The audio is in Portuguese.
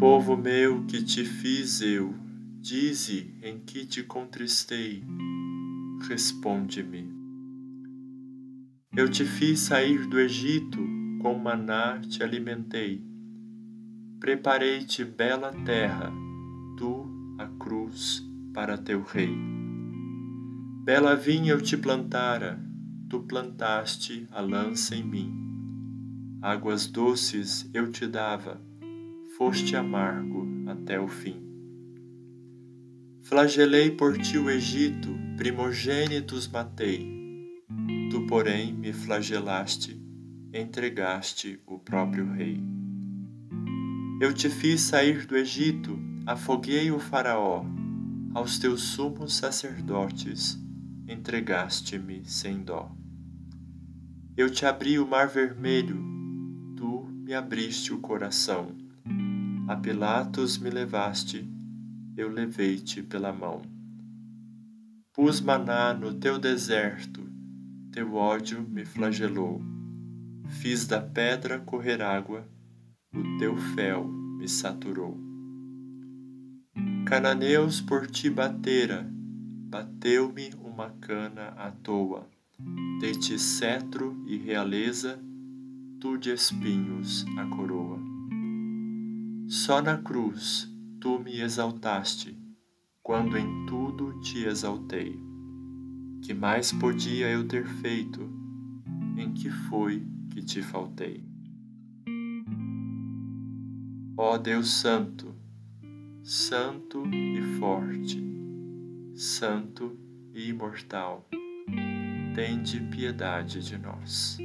Povo meu que te fiz eu, dize em que te contristei, responde-me. Eu te fiz sair do Egito, com maná te alimentei. Preparei-te bela terra, tu a cruz para teu rei. Bela vinha eu te plantara, tu plantaste a lança em mim. Águas doces eu te dava, foste amargo até o fim. Flagelei por ti o Egito, primogênitos matei. Tu, porém, me flagelaste, entregaste o próprio rei. Eu te fiz sair do Egito, afoguei o Faraó, aos teus sumos sacerdotes entregaste-me sem dó. Eu te abri o mar vermelho, tu me abriste o coração. A Pilatos me levaste, eu levei-te pela mão. Pus maná no teu deserto, teu ódio me flagelou. Fiz da pedra correr água, o teu fel me saturou. Cananeus por ti batera, bateu-me uma cana à toa. Dei-te cetro e realeza, tu de espinhos a coroa. Só na cruz tu me exaltaste, quando em tudo te exaltei. Que mais podia eu ter feito? Em que foi que te faltei? Ó Deus Santo, Santo e forte, Santo e imortal, tende piedade de nós.